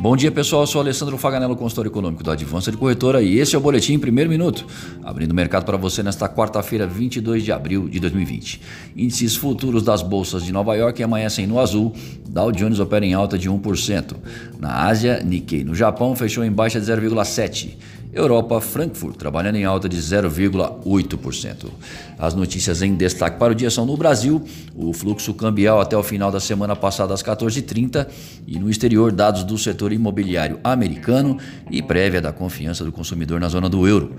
Bom dia, pessoal. Eu sou Alessandro Faganello, consultor econômico da Advança de Corretora e esse é o Boletim em Primeiro Minuto, abrindo o mercado para você nesta quarta-feira, 22 de abril de 2020. Índices futuros das bolsas de Nova York amanhecem no azul, Dow Jones opera em alta de 1%. Na Ásia, Nikkei no Japão fechou em baixa de 0,7%. Europa, Frankfurt, trabalhando em alta de 0,8%. As notícias em destaque para o dia são no Brasil, o fluxo cambial até o final da semana passada às 14h30 e no exterior dados do setor imobiliário americano e prévia da confiança do consumidor na zona do euro,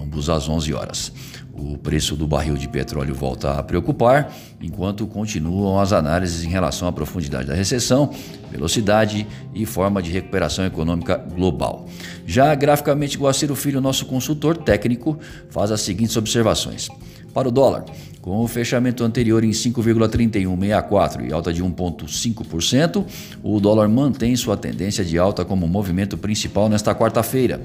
ambos às 11 horas. O preço do barril de petróleo volta a preocupar, enquanto continuam as análises em relação à profundidade da recessão, velocidade e forma de recuperação econômica global. Já graficamente, Guaciro Filho, nosso consultor técnico, faz as seguintes observações. Para o dólar, com o fechamento anterior em 5,3164 e alta de 1,5%, o dólar mantém sua tendência de alta como movimento principal nesta quarta-feira.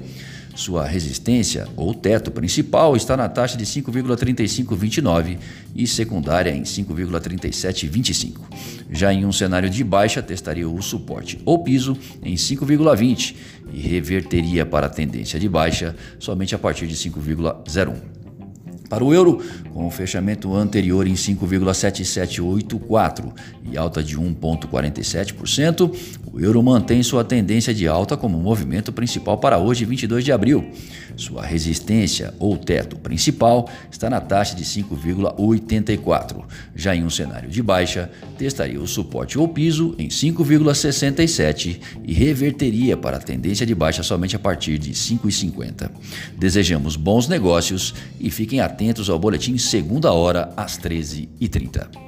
Sua resistência, ou teto principal, está na taxa de 5,3529 e secundária em 5,3725. Já em um cenário de baixa, testaria o suporte ou piso em 5,20 e reverteria para a tendência de baixa somente a partir de 5,01. Para o euro, com o fechamento anterior em 5,7784 e alta de 1,47%, o euro mantém sua tendência de alta como movimento principal para hoje, 22 de abril. Sua resistência ou teto principal está na taxa de 5,84. Já em um cenário de baixa, testaria o suporte ou piso em 5,67 e reverteria para a tendência de baixa somente a partir de 5,50. Desejamos bons negócios e fiquem atentos atentos ao boletim segunda hora às 13h30.